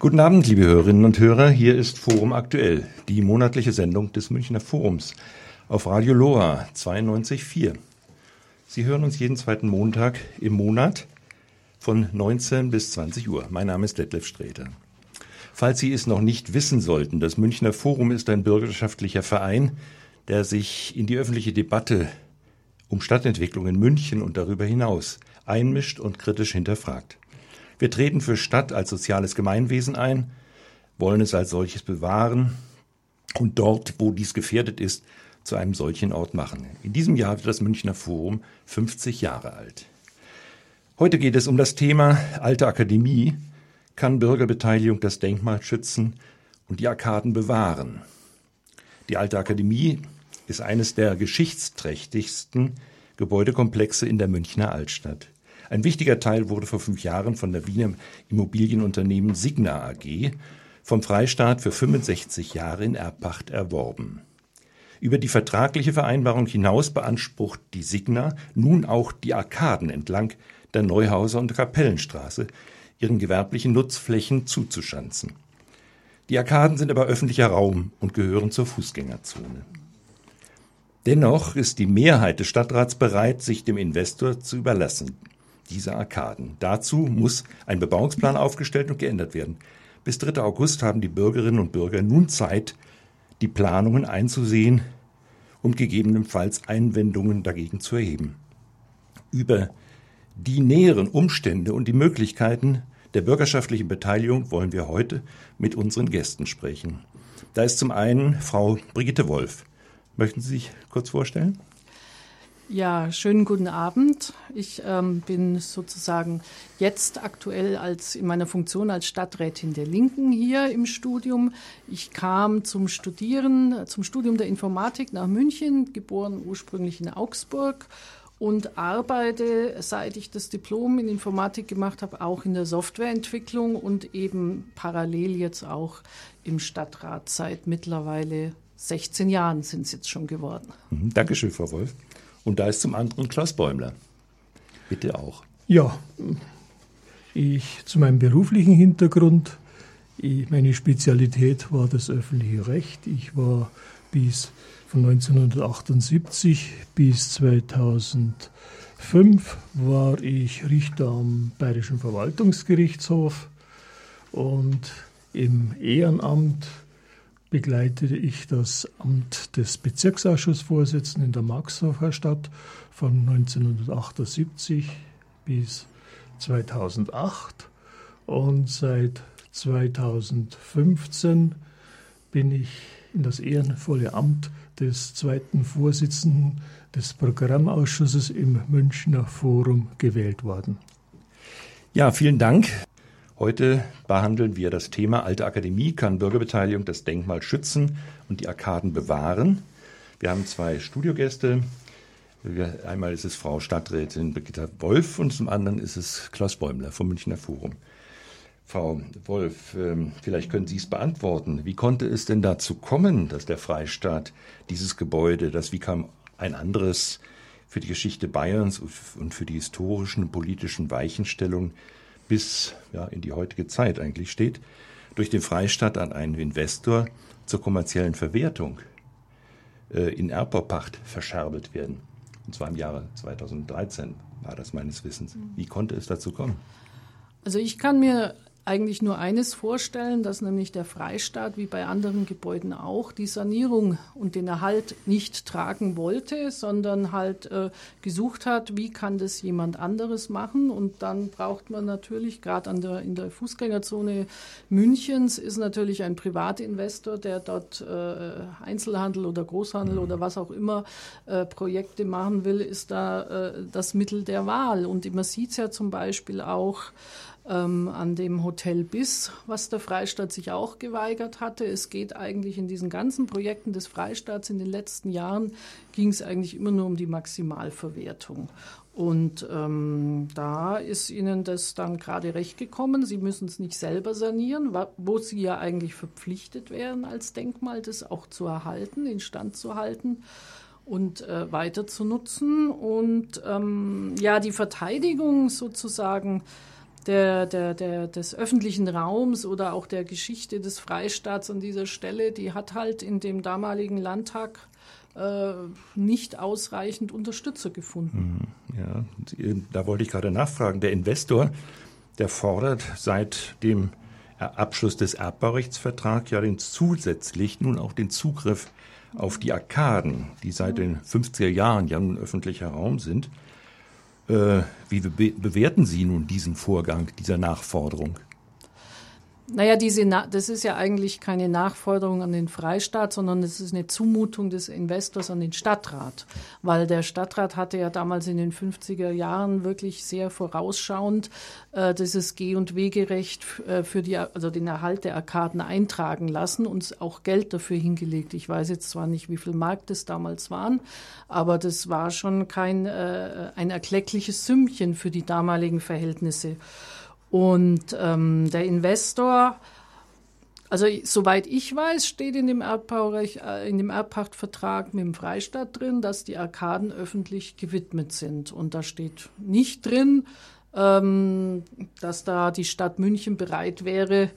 Guten Abend, liebe Hörerinnen und Hörer. Hier ist Forum Aktuell, die monatliche Sendung des Münchner Forums auf Radio Loa 92.4. Sie hören uns jeden zweiten Montag im Monat von 19 bis 20 Uhr. Mein Name ist Detlef Sträter. Falls Sie es noch nicht wissen sollten, das Münchner Forum ist ein bürgerschaftlicher Verein, der sich in die öffentliche Debatte um Stadtentwicklung in München und darüber hinaus einmischt und kritisch hinterfragt. Wir treten für Stadt als soziales Gemeinwesen ein, wollen es als solches bewahren und dort, wo dies gefährdet ist, zu einem solchen Ort machen. In diesem Jahr wird das Münchner Forum 50 Jahre alt. Heute geht es um das Thema Alte Akademie. Kann Bürgerbeteiligung das Denkmal schützen und die Arkaden bewahren? Die Alte Akademie ist eines der geschichtsträchtigsten Gebäudekomplexe in der Münchner Altstadt. Ein wichtiger Teil wurde vor fünf Jahren von der Wiener Immobilienunternehmen Signa AG vom Freistaat für 65 Jahre in Erbpacht erworben. Über die vertragliche Vereinbarung hinaus beansprucht die Signa nun auch die Arkaden entlang der Neuhauser und Kapellenstraße ihren gewerblichen Nutzflächen zuzuschanzen. Die Arkaden sind aber öffentlicher Raum und gehören zur Fußgängerzone. Dennoch ist die Mehrheit des Stadtrats bereit, sich dem Investor zu überlassen, diese Arkaden. Dazu muss ein Bebauungsplan aufgestellt und geändert werden. Bis 3. August haben die Bürgerinnen und Bürger nun Zeit, die Planungen einzusehen und gegebenenfalls Einwendungen dagegen zu erheben. Über die näheren Umstände und die Möglichkeiten der bürgerschaftlichen Beteiligung wollen wir heute mit unseren Gästen sprechen. Da ist zum einen Frau Brigitte Wolf. Möchten Sie sich kurz vorstellen? Ja, schönen guten Abend. Ich ähm, bin sozusagen jetzt aktuell als in meiner Funktion als Stadträtin der Linken hier im Studium. Ich kam zum Studieren, zum Studium der Informatik nach München, geboren ursprünglich in Augsburg und arbeite, seit ich das Diplom in Informatik gemacht habe, auch in der Softwareentwicklung und eben parallel jetzt auch im Stadtrat seit mittlerweile 16 Jahren sind es jetzt schon geworden. Mhm, Dankeschön, Frau Wolf. Und da ist zum anderen Klaus Bäumler. Bitte auch. Ja, ich zu meinem beruflichen Hintergrund, ich, meine Spezialität war das öffentliche Recht. Ich war bis von 1978 bis 2005 war ich Richter am Bayerischen Verwaltungsgerichtshof und im Ehrenamt begleitete ich das Amt des Bezirksausschussvorsitzenden in der Maxhofer Stadt von 1978 bis 2008 und seit 2015 bin ich in das ehrenvolle Amt des zweiten Vorsitzenden des Programmausschusses im Münchner Forum gewählt worden. Ja, vielen Dank. Heute behandeln wir das Thema Alte Akademie kann Bürgerbeteiligung das Denkmal schützen und die Arkaden bewahren. Wir haben zwei Studiogäste. Einmal ist es Frau Stadträtin Brigitta Wolf und zum anderen ist es Klaus Bäumler vom Münchner Forum. Frau Wolf, ähm, vielleicht können Sie es beantworten. Wie konnte es denn dazu kommen, dass der Freistaat dieses Gebäude, das wie kam ein anderes für die Geschichte Bayerns und für die historischen politischen Weichenstellungen bis ja, in die heutige Zeit eigentlich steht, durch den Freistaat an einen Investor zur kommerziellen Verwertung äh, in Erbbaupacht verscherbelt werden. Und zwar im Jahre 2013 war das meines Wissens. Wie konnte es dazu kommen? Also ich kann mir eigentlich nur eines vorstellen, dass nämlich der Freistaat, wie bei anderen Gebäuden auch, die Sanierung und den Erhalt nicht tragen wollte, sondern halt äh, gesucht hat, wie kann das jemand anderes machen. Und dann braucht man natürlich, gerade in der Fußgängerzone Münchens, ist natürlich ein Privatinvestor, der dort äh, Einzelhandel oder Großhandel mhm. oder was auch immer äh, Projekte machen will, ist da äh, das Mittel der Wahl. Und man sieht es ja zum Beispiel auch, ähm, an dem Hotel Biss, was der Freistaat sich auch geweigert hatte. Es geht eigentlich in diesen ganzen Projekten des Freistaats in den letzten Jahren, ging es eigentlich immer nur um die Maximalverwertung. Und ähm, da ist Ihnen das dann gerade recht gekommen. Sie müssen es nicht selber sanieren, wo Sie ja eigentlich verpflichtet wären als Denkmal, das auch zu erhalten, instand zu halten und äh, weiter zu nutzen. Und ähm, ja, die Verteidigung sozusagen der, der, der, des öffentlichen Raums oder auch der Geschichte des Freistaats an dieser Stelle, die hat halt in dem damaligen Landtag äh, nicht ausreichend Unterstützer gefunden. Hm, ja, da wollte ich gerade nachfragen. Der Investor, der fordert seit dem Abschluss des Erbbaurechtsvertrags ja den zusätzlich nun auch den Zugriff auf die Arkaden, die seit den 50er Jahren ja nun öffentlicher Raum sind. Äh, wie be bewerten Sie nun diesen Vorgang, dieser Nachforderung? Naja, diese das ist ja eigentlich keine Nachforderung an den Freistaat, sondern es ist eine Zumutung des Investors an den Stadtrat. Weil der Stadtrat hatte ja damals in den 50er Jahren wirklich sehr vorausschauend äh, dieses Geh- und Wegerecht äh, für die, also den Erhalt der Arkaden eintragen lassen und auch Geld dafür hingelegt. Ich weiß jetzt zwar nicht, wie viel Mark das damals waren, aber das war schon kein äh, ein erkleckliches Sümmchen für die damaligen Verhältnisse. Und ähm, der Investor, also soweit ich weiß, steht in dem, Erdbaurecht, äh, in dem Erbpachtvertrag mit dem Freistaat drin, dass die Arkaden öffentlich gewidmet sind. Und da steht nicht drin, ähm, dass da die Stadt München bereit wäre,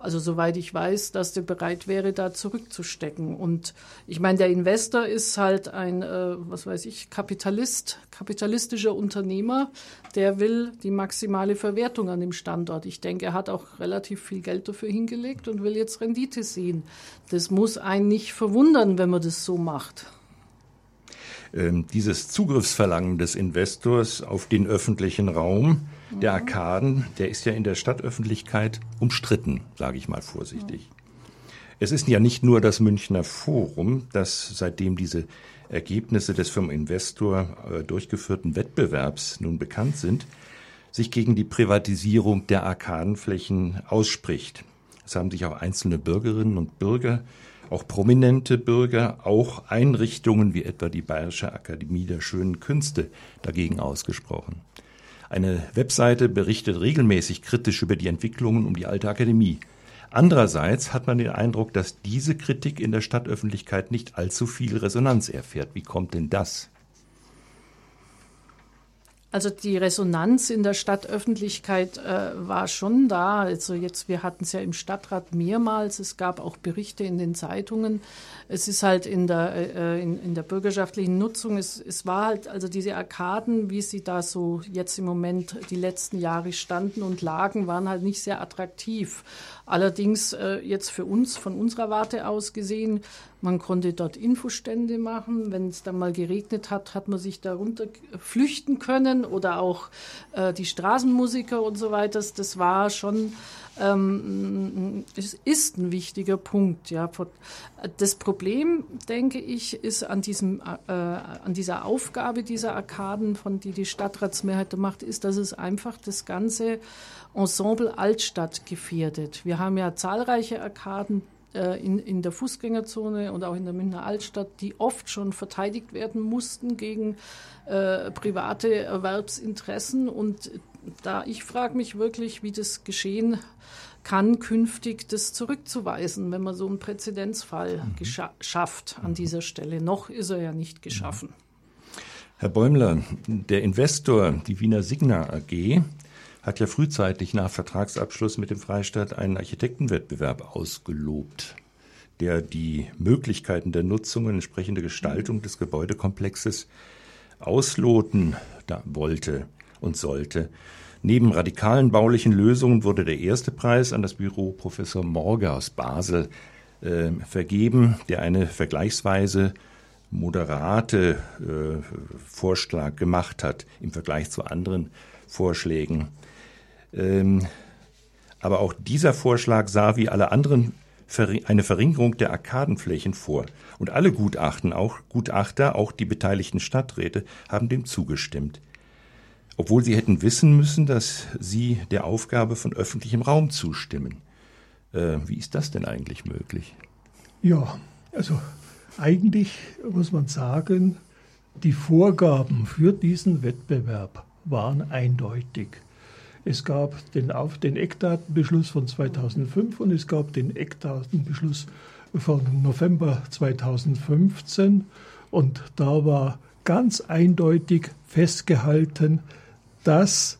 also soweit ich weiß, dass der bereit wäre, da zurückzustecken. Und ich meine, der Investor ist halt ein, äh, was weiß ich, Kapitalist, kapitalistischer Unternehmer, der will die maximale Verwertung an dem Standort. Ich denke, er hat auch relativ viel Geld dafür hingelegt und will jetzt Rendite sehen. Das muss einen nicht verwundern, wenn man das so macht. Ähm, dieses Zugriffsverlangen des Investors auf den öffentlichen Raum der Arkaden, der ist ja in der Stadtöffentlichkeit umstritten, sage ich mal vorsichtig. Es ist ja nicht nur das Münchner Forum, das seitdem diese Ergebnisse des vom Investor äh, durchgeführten Wettbewerbs nun bekannt sind, sich gegen die Privatisierung der Arkadenflächen ausspricht. Es haben sich auch einzelne Bürgerinnen und Bürger, auch prominente Bürger, auch Einrichtungen wie etwa die Bayerische Akademie der Schönen Künste dagegen ausgesprochen. Eine Webseite berichtet regelmäßig kritisch über die Entwicklungen um die alte Akademie. Andererseits hat man den Eindruck, dass diese Kritik in der Stadtöffentlichkeit nicht allzu viel Resonanz erfährt. Wie kommt denn das? Also die Resonanz in der Stadtöffentlichkeit äh, war schon da. Also jetzt, wir hatten es ja im Stadtrat mehrmals. Es gab auch Berichte in den Zeitungen. Es ist halt in der, äh, in, in, der bürgerschaftlichen Nutzung, es, es war halt, also diese Arkaden, wie sie da so jetzt im Moment die letzten Jahre standen und lagen, waren halt nicht sehr attraktiv. Allerdings äh, jetzt für uns, von unserer Warte aus gesehen, man konnte dort Infostände machen. Wenn es dann mal geregnet hat, hat man sich darunter flüchten können oder auch äh, die Straßenmusiker und so weiter. Das war schon ähm, es ist ein wichtiger Punkt. Ja. Das Problem, denke ich, ist an, diesem, äh, an dieser Aufgabe dieser Arkaden, von die die Stadtratsmehrheit macht, ist, dass es einfach das ganze Ensemble Altstadt gefährdet. Wir haben ja zahlreiche Arkaden äh, in, in der Fußgängerzone und auch in der Münchner Altstadt, die oft schon verteidigt werden mussten gegen äh, private Erwerbsinteressen. Und da ich frage mich wirklich, wie das geschehen kann, künftig das zurückzuweisen, wenn man so einen Präzedenzfall mhm. schafft an dieser Stelle. Noch ist er ja nicht geschaffen. Herr Bäumler, der Investor, die Wiener Signa AG, hat ja frühzeitig nach Vertragsabschluss mit dem Freistaat einen Architektenwettbewerb ausgelobt, der die Möglichkeiten der Nutzung und entsprechende Gestaltung des Gebäudekomplexes ausloten wollte und sollte. Neben radikalen baulichen Lösungen wurde der erste Preis an das Büro Professor Morge aus Basel äh, vergeben, der eine vergleichsweise moderate äh, Vorschlag gemacht hat im Vergleich zu anderen Vorschlägen. Ähm, aber auch dieser Vorschlag sah wie alle anderen eine Verringerung der Arkadenflächen vor. Und alle Gutachten, auch Gutachter, auch die beteiligten Stadträte, haben dem zugestimmt. Obwohl sie hätten wissen müssen, dass sie der Aufgabe von öffentlichem Raum zustimmen. Äh, wie ist das denn eigentlich möglich? Ja, also eigentlich muss man sagen, die Vorgaben für diesen Wettbewerb waren eindeutig. Es gab den, auf den Eckdatenbeschluss von 2005 und es gab den Eckdatenbeschluss von November 2015 und da war ganz eindeutig festgehalten, dass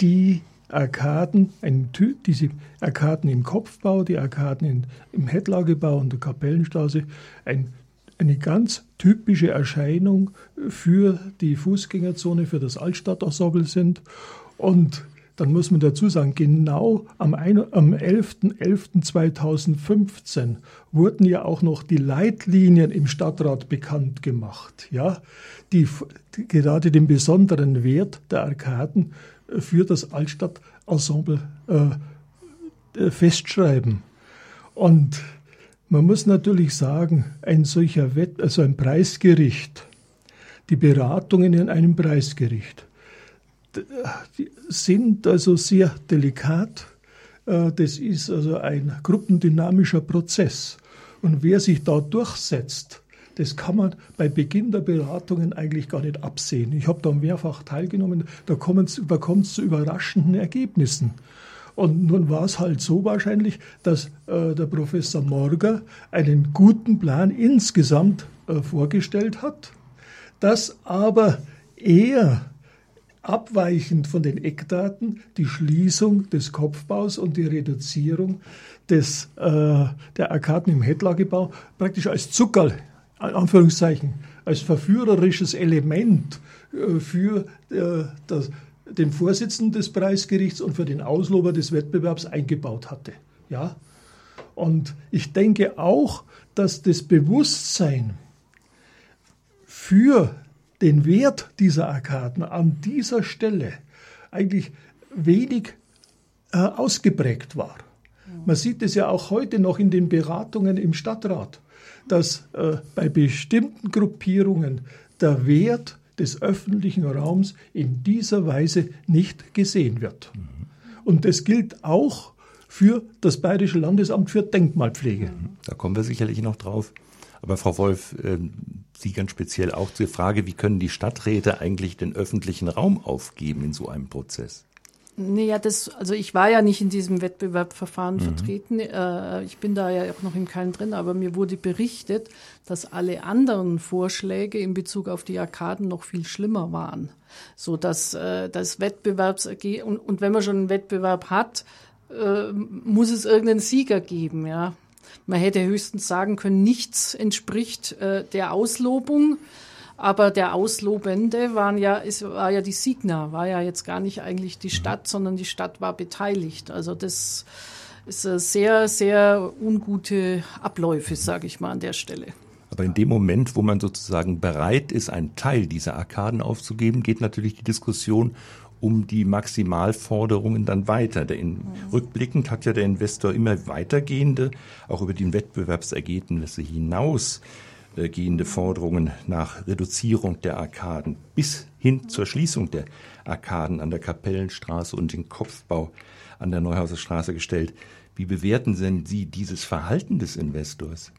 die Arkaden, ein, diese Arkaden im Kopfbau, die Arkaden in, im Hettlagebau und der Kapellenstraße, ein, eine ganz typische Erscheinung für die Fußgängerzone, für das Altstadtensemble sind. Und dann muss man dazu sagen, genau am, am 11.11.2015 wurden ja auch noch die Leitlinien im Stadtrat bekannt gemacht, ja, die, gerade den besonderen Wert der Arkaden für das Altstadtensemble äh, äh, festschreiben. Und man muss natürlich sagen, ein solcher Wett, also ein Preisgericht, die Beratungen in einem Preisgericht, sind also sehr delikat. Äh, das ist also ein gruppendynamischer Prozess. Und wer sich da durchsetzt, das kann man bei Beginn der Beratungen eigentlich gar nicht absehen. Ich habe da mehrfach teilgenommen, da kommt es zu überraschenden Ergebnissen. Und nun war es halt so wahrscheinlich, dass äh, der Professor Morger einen guten Plan insgesamt äh, vorgestellt hat, dass aber er abweichend von den Eckdaten die Schließung des Kopfbaus und die Reduzierung des, äh, der Arkaden im Hettlagebau praktisch als Zuckerl, Anführungszeichen, als verführerisches Element äh, für äh, das, den Vorsitzenden des Preisgerichts und für den Auslober des Wettbewerbs eingebaut hatte. Ja? Und ich denke auch, dass das Bewusstsein für den Wert dieser Arkaden an dieser Stelle eigentlich wenig äh, ausgeprägt war. Man sieht es ja auch heute noch in den Beratungen im Stadtrat, dass äh, bei bestimmten Gruppierungen der Wert des öffentlichen Raums in dieser Weise nicht gesehen wird. Mhm. Und das gilt auch für das Bayerische Landesamt für Denkmalpflege. Da kommen wir sicherlich noch drauf. Aber Frau Wolf, äh, Sie ganz speziell auch zur Frage, wie können die Stadträte eigentlich den öffentlichen Raum aufgeben in so einem Prozess? Naja, das, also ich war ja nicht in diesem Wettbewerbverfahren mhm. vertreten. Äh, ich bin da ja auch noch im Keim drin, aber mir wurde berichtet, dass alle anderen Vorschläge in Bezug auf die Arkaden noch viel schlimmer waren. So dass äh, das Wettbewerbsergebnis, und, und wenn man schon einen Wettbewerb hat, äh, muss es irgendeinen Sieger geben, ja. Man hätte höchstens sagen können, nichts entspricht äh, der Auslobung. Aber der Auslobende waren ja, es war ja die Signa, war ja jetzt gar nicht eigentlich die Stadt, sondern die Stadt war beteiligt. Also das ist sehr, sehr ungute Abläufe, sage ich mal an der Stelle. Aber in dem Moment, wo man sozusagen bereit ist, einen Teil dieser Arkaden aufzugeben, geht natürlich die Diskussion um die Maximalforderungen dann weiter. Der in, mhm. Rückblickend hat ja der Investor immer weitergehende, auch über die Wettbewerbsergebnisse hinaus äh, gehende Forderungen nach Reduzierung der Arkaden bis hin zur Schließung der Arkaden an der Kapellenstraße und den Kopfbau an der Neuhauser Straße gestellt. Wie bewerten denn Sie dieses Verhalten des Investors?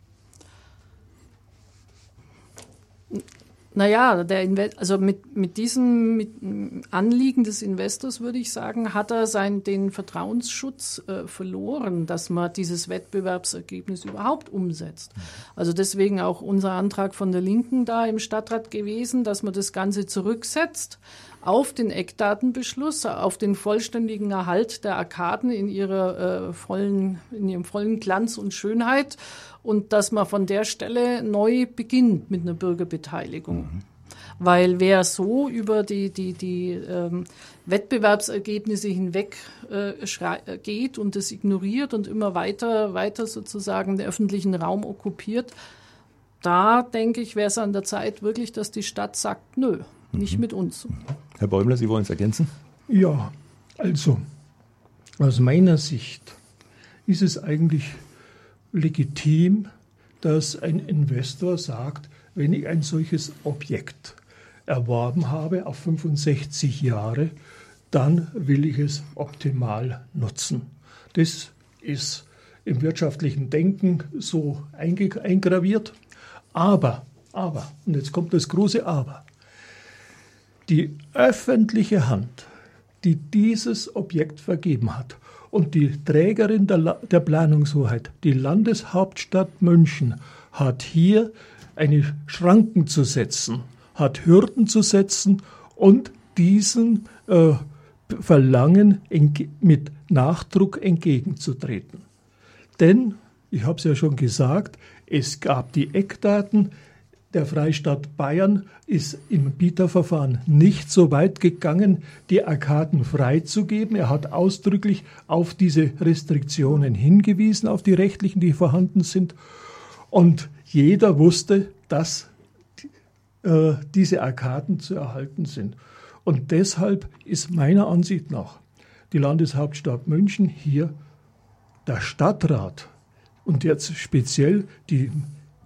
Naja, der Inve also mit, mit diesem mit Anliegen des Investors würde ich sagen, hat er sein, den Vertrauensschutz äh, verloren, dass man dieses Wettbewerbsergebnis überhaupt umsetzt. Also deswegen auch unser Antrag von der Linken da im Stadtrat gewesen, dass man das Ganze zurücksetzt auf den Eckdatenbeschluss, auf den vollständigen Erhalt der Arkaden in ihrer äh, vollen, in ihrem vollen Glanz und Schönheit und dass man von der Stelle neu beginnt mit einer Bürgerbeteiligung. Mhm. Weil wer so über die, die, die ähm, Wettbewerbsergebnisse hinweg äh, geht und das ignoriert und immer weiter, weiter sozusagen den öffentlichen Raum okkupiert, da denke ich, wäre es an der Zeit wirklich, dass die Stadt sagt, nö, nicht mhm. mit uns. Herr Bäumler, Sie wollen es ergänzen? Ja, also aus meiner Sicht ist es eigentlich legitim, dass ein Investor sagt, wenn ich ein solches Objekt erworben habe auf 65 Jahre, dann will ich es optimal nutzen. Das ist im wirtschaftlichen Denken so eingraviert. Aber, aber, und jetzt kommt das große Aber, die öffentliche Hand, die dieses Objekt vergeben hat und die Trägerin der, der Planungshoheit, die Landeshauptstadt München, hat hier eine Schranken zu setzen, hat Hürden zu setzen und diesen äh, Verlangen mit Nachdruck entgegenzutreten. Denn, ich habe es ja schon gesagt, es gab die Eckdaten, der Freistaat Bayern ist im Bieterverfahren nicht so weit gegangen, die Arkaden freizugeben. Er hat ausdrücklich auf diese Restriktionen hingewiesen, auf die rechtlichen, die vorhanden sind. Und jeder wusste, dass äh, diese Arkaden zu erhalten sind. Und deshalb ist meiner Ansicht nach die Landeshauptstadt München hier der Stadtrat und jetzt speziell die,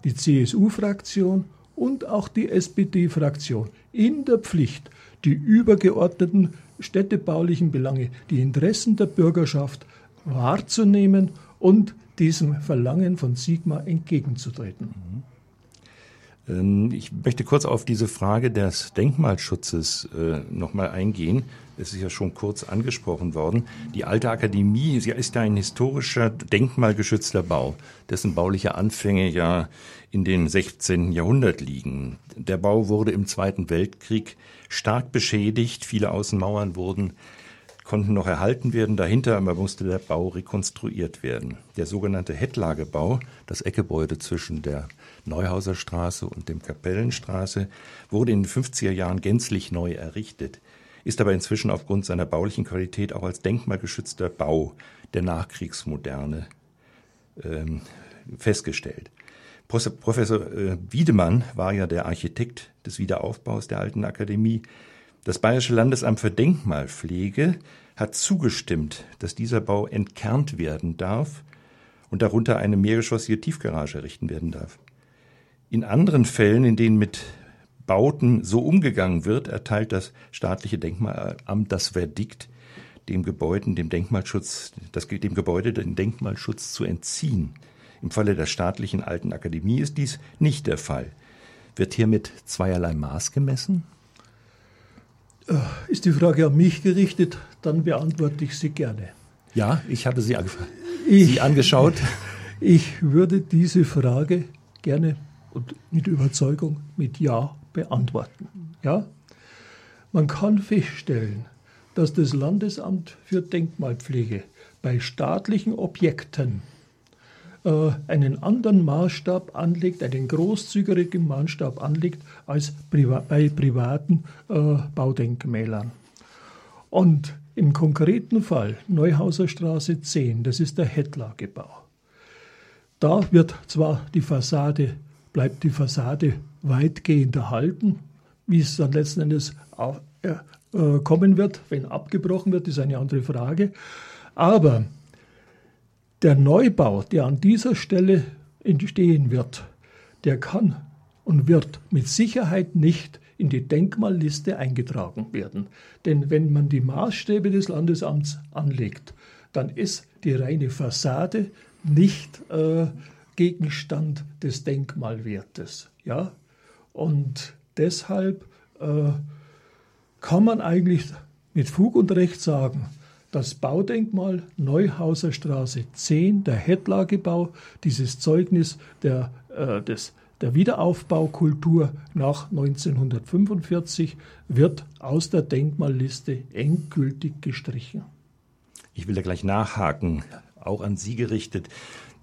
die CSU-Fraktion und auch die SPD-Fraktion in der Pflicht, die übergeordneten städtebaulichen Belange, die Interessen der Bürgerschaft wahrzunehmen und diesem Verlangen von Sigma entgegenzutreten. Ähm, ich möchte kurz auf diese Frage des Denkmalschutzes äh, nochmal eingehen. Es ist ja schon kurz angesprochen worden. Die alte Akademie, sie ist ja ein historischer, denkmalgeschützter Bau, dessen bauliche Anfänge ja in den 16. Jahrhundert liegen. Der Bau wurde im Zweiten Weltkrieg stark beschädigt. Viele Außenmauern wurden konnten noch erhalten werden. Dahinter aber musste der Bau rekonstruiert werden. Der sogenannte Hettlagebau, das Eckgebäude zwischen der Neuhauser Straße und dem Kapellenstraße, wurde in den 50er Jahren gänzlich neu errichtet ist aber inzwischen aufgrund seiner baulichen Qualität auch als denkmalgeschützter Bau der Nachkriegsmoderne ähm, festgestellt. Professor äh, Wiedemann war ja der Architekt des Wiederaufbaus der Alten Akademie. Das Bayerische Landesamt für Denkmalpflege hat zugestimmt, dass dieser Bau entkernt werden darf und darunter eine mehrgeschossige Tiefgarage errichten werden darf. In anderen Fällen, in denen mit Bauten so umgegangen wird, erteilt das staatliche Denkmalamt das Verdikt, dem Gebäuden, dem Denkmalschutz, das, dem Gebäude den Denkmalschutz zu entziehen. Im Falle der staatlichen Alten Akademie ist dies nicht der Fall. Wird hier mit zweierlei Maß gemessen? Äh, ist die Frage an mich gerichtet, dann beantworte ich sie gerne. Ja, ich hatte sie, ich, sie angeschaut. Ich würde diese Frage gerne und mit Überzeugung mit Ja beantworten. Ja? Man kann feststellen, dass das Landesamt für Denkmalpflege bei staatlichen Objekten äh, einen anderen Maßstab anlegt, einen großzügigen Maßstab anlegt als priva bei privaten äh, Baudenkmälern. Und im konkreten Fall Neuhauser Straße 10, das ist der Hettlagebau. Da wird zwar die Fassade, bleibt die Fassade weitgehend erhalten. Wie es dann letzten Endes auch, äh, kommen wird, wenn abgebrochen wird, ist eine andere Frage. Aber der Neubau, der an dieser Stelle entstehen wird, der kann und wird mit Sicherheit nicht in die Denkmalliste eingetragen werden. Denn wenn man die Maßstäbe des Landesamts anlegt, dann ist die reine Fassade nicht äh, Gegenstand des Denkmalwertes. Ja? Und deshalb äh, kann man eigentlich mit Fug und Recht sagen, das Baudenkmal Neuhauser Straße 10, der Hettlagebau, dieses Zeugnis der, äh, des, der Wiederaufbaukultur nach 1945, wird aus der Denkmalliste endgültig gestrichen. Ich will da gleich nachhaken, auch an Sie gerichtet.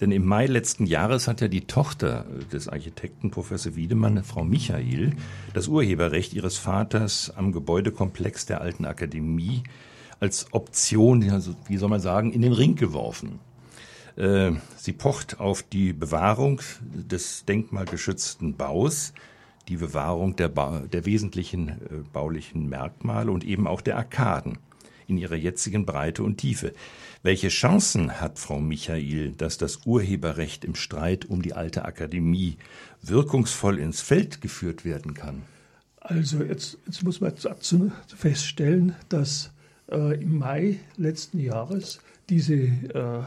Denn im Mai letzten Jahres hat ja die Tochter des Architekten Professor Wiedemann, Frau Michael, das Urheberrecht ihres Vaters am Gebäudekomplex der Alten Akademie als Option, also wie soll man sagen, in den Ring geworfen. Äh, sie pocht auf die Bewahrung des denkmalgeschützten Baus, die Bewahrung der, ba der wesentlichen äh, baulichen Merkmale und eben auch der Arkaden in ihrer jetzigen Breite und Tiefe. Welche Chancen hat Frau Michael, dass das Urheberrecht im Streit um die alte Akademie wirkungsvoll ins Feld geführt werden kann? Also jetzt, jetzt muss man dazu feststellen, dass äh, im Mai letzten Jahres diese, äh,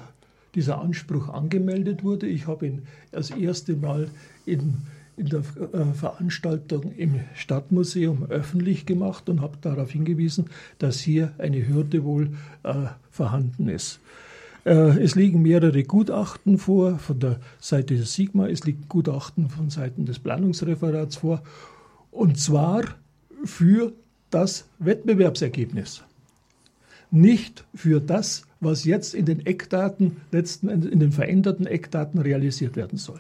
dieser Anspruch angemeldet wurde. Ich habe ihn das erste Mal in in der äh, Veranstaltung im Stadtmuseum öffentlich gemacht und habe darauf hingewiesen, dass hier eine Hürde wohl äh, vorhanden ist. Äh, es liegen mehrere Gutachten vor von der Seite des Sigma, es liegen Gutachten von Seiten des Planungsreferats vor, und zwar für das Wettbewerbsergebnis. nicht für das, was jetzt in den Eckdaten, letzten, in den veränderten Eckdaten realisiert werden soll.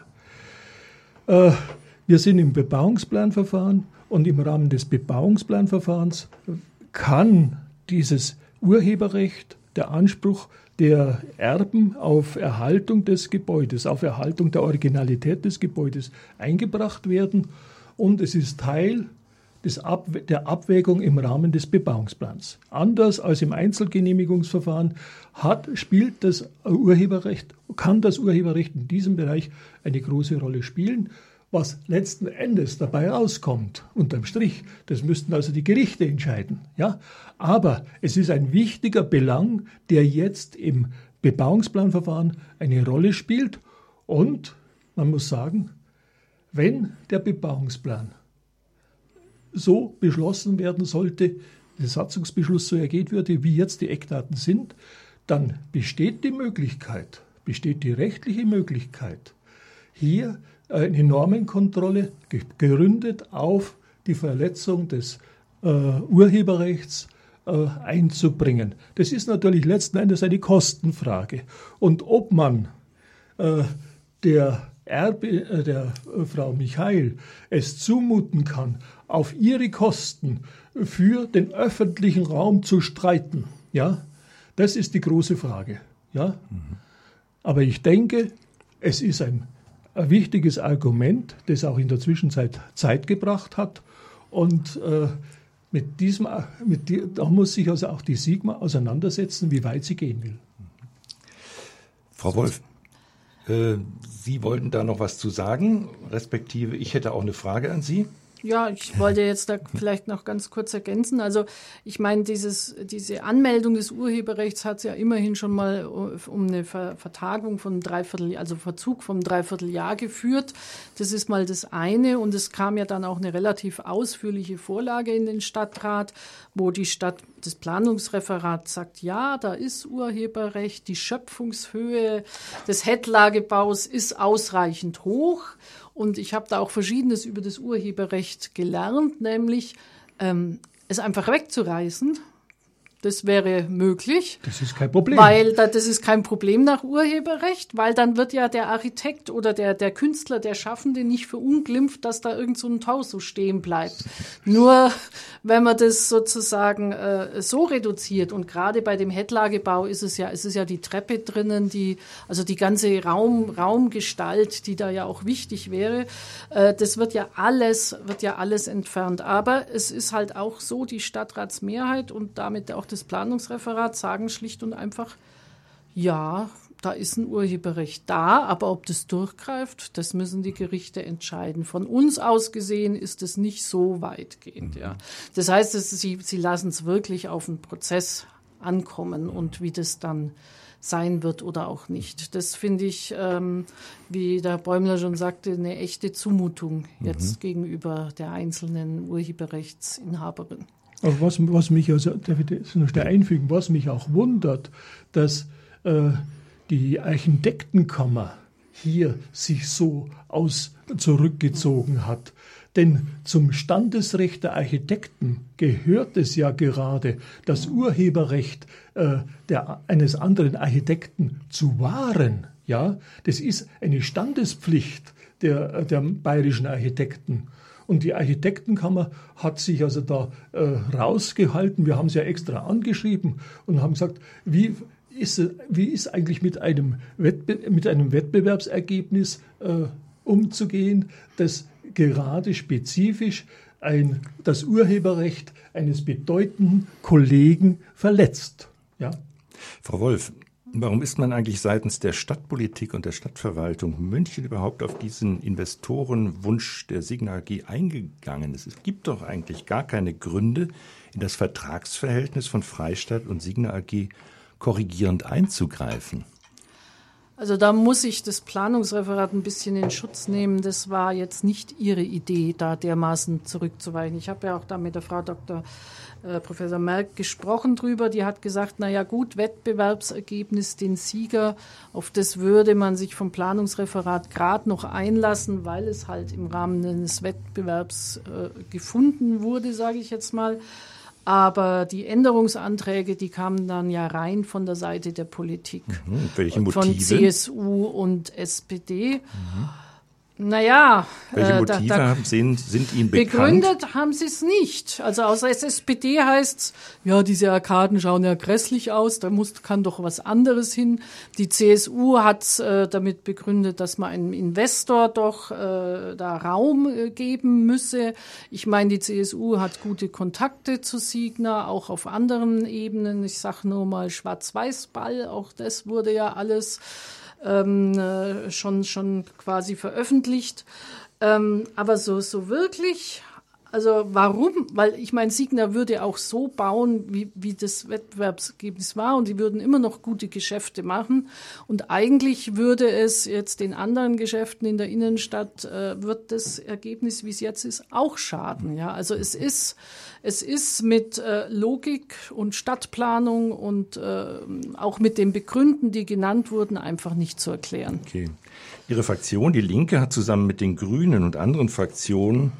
Wir sind im Bebauungsplanverfahren und im Rahmen des Bebauungsplanverfahrens kann dieses Urheberrecht, der Anspruch der Erben auf Erhaltung des Gebäudes, auf Erhaltung der Originalität des Gebäudes eingebracht werden und es ist Teil Ab der Abwägung im Rahmen des Bebauungsplans. Anders als im Einzelgenehmigungsverfahren hat, spielt das Urheberrecht, kann das Urheberrecht in diesem Bereich eine große Rolle spielen. Was letzten Endes dabei rauskommt, unterm Strich, das müssten also die Gerichte entscheiden. Ja? Aber es ist ein wichtiger Belang, der jetzt im Bebauungsplanverfahren eine Rolle spielt. Und man muss sagen, wenn der Bebauungsplan so beschlossen werden sollte, der Satzungsbeschluss so ergeht würde, wie jetzt die Eckdaten sind, dann besteht die Möglichkeit, besteht die rechtliche Möglichkeit, hier eine Normenkontrolle gegründet auf die Verletzung des äh, Urheberrechts äh, einzubringen. Das ist natürlich letzten Endes eine Kostenfrage. Und ob man äh, der Erbe äh, der äh, Frau Michael es zumuten kann, auf ihre Kosten für den öffentlichen Raum zu streiten, ja, das ist die große Frage, ja. Mhm. Aber ich denke, es ist ein, ein, wichtiges Argument, das auch in der Zwischenzeit Zeit gebracht hat und äh, mit diesem, mit die, da muss sich also auch die Sigma auseinandersetzen, wie weit sie gehen will. Frau Wolf, äh, Sie wollten da noch was zu sagen, respektive ich hätte auch eine Frage an Sie. Ja, ich wollte jetzt da vielleicht noch ganz kurz ergänzen. Also ich meine, dieses, diese Anmeldung des Urheberrechts hat ja immerhin schon mal äh, um eine Vertagung von dreiviertel, also Verzug von Dreivierteljahr geführt. Das ist mal das eine. Und es kam ja dann auch eine relativ ausführliche Vorlage in den Stadtrat, wo die Stadt, das Planungsreferat sagt, ja, da ist Urheberrecht, die Schöpfungshöhe des Hettlagebaus ist ausreichend hoch. Und ich habe da auch Verschiedenes über das Urheberrecht gelernt, nämlich ähm, es einfach wegzureißen das wäre möglich. Das ist kein Problem. Weil das ist kein Problem nach Urheberrecht, weil dann wird ja der Architekt oder der, der Künstler, der Schaffende nicht verunglimpft, dass da irgend so ein Tau so stehen bleibt. Nur wenn man das sozusagen äh, so reduziert und gerade bei dem Headlagebau ist es ja, ist es ja die Treppe drinnen, die, also die ganze Raum, Raumgestalt, die da ja auch wichtig wäre, äh, das wird ja alles, wird ja alles entfernt. Aber es ist halt auch so, die Stadtratsmehrheit und damit auch des Planungsreferats sagen schlicht und einfach, ja, da ist ein Urheberrecht da, aber ob das durchgreift, das müssen die Gerichte entscheiden. Von uns aus gesehen ist es nicht so weitgehend. Ja. Das heißt, dass sie, sie lassen es wirklich auf den Prozess ankommen und wie das dann sein wird oder auch nicht. Das finde ich, ähm, wie der Bäumler schon sagte, eine echte Zumutung jetzt mhm. gegenüber der einzelnen Urheberrechtsinhaberin. Aber was, was mich, also, darf ich noch schnell einfügen, was mich auch wundert, dass äh, die Architektenkammer hier sich so aus zurückgezogen hat. Denn zum Standesrecht der Architekten gehört es ja gerade, das Urheberrecht äh, der, eines anderen Architekten zu wahren. Ja, das ist eine Standespflicht der, der bayerischen Architekten. Und die Architektenkammer hat sich also da äh, rausgehalten. Wir haben sie ja extra angeschrieben und haben gesagt, wie ist, wie ist eigentlich mit einem, Wettbe mit einem Wettbewerbsergebnis äh, umzugehen, das gerade spezifisch ein, das Urheberrecht eines bedeutenden Kollegen verletzt. Ja? Frau Wolf, Warum ist man eigentlich seitens der Stadtpolitik und der Stadtverwaltung München überhaupt auf diesen Investorenwunsch der Signa AG eingegangen? Es gibt doch eigentlich gar keine Gründe, in das Vertragsverhältnis von Freistadt und Signa AG korrigierend einzugreifen. Also da muss ich das Planungsreferat ein bisschen in Schutz nehmen. Das war jetzt nicht Ihre Idee, da dermaßen zurückzuweichen. Ich habe ja auch da mit der Frau Dr. Äh, Professor Merck gesprochen drüber. Die hat gesagt, na ja gut, Wettbewerbsergebnis, den Sieger, auf das würde man sich vom Planungsreferat gerade noch einlassen, weil es halt im Rahmen eines Wettbewerbs äh, gefunden wurde, sage ich jetzt mal. Aber die Änderungsanträge, die kamen dann ja rein von der Seite der Politik. Mhm. Welche Motive? Von CSU und SPD. Mhm. Naja, welche äh, Motive da, da sind, sind Ihnen bekannt? Begründet haben sie es nicht. Also aus der SPD heißt es, ja, diese Arkaden schauen ja grässlich aus, da muss, kann doch was anderes hin. Die CSU hat äh, damit begründet, dass man einem Investor doch äh, da Raum äh, geben müsse. Ich meine, die CSU hat gute Kontakte zu Signa, auch auf anderen Ebenen. Ich sage nur mal Schwarz-Weiß-Ball, auch das wurde ja alles ähm, äh, schon, schon quasi veröffentlicht. Ähm, aber so, so wirklich also warum? Weil ich meine, Signer würde auch so bauen, wie, wie das Wettbewerbsergebnis war und die würden immer noch gute Geschäfte machen. Und eigentlich würde es jetzt den anderen Geschäften in der Innenstadt, äh, wird das Ergebnis, wie es jetzt ist, auch schaden. Ja, also es ist, es ist mit äh, Logik und Stadtplanung und äh, auch mit den Begründen, die genannt wurden, einfach nicht zu erklären. Okay. Ihre Fraktion, die Linke, hat zusammen mit den Grünen und anderen Fraktionen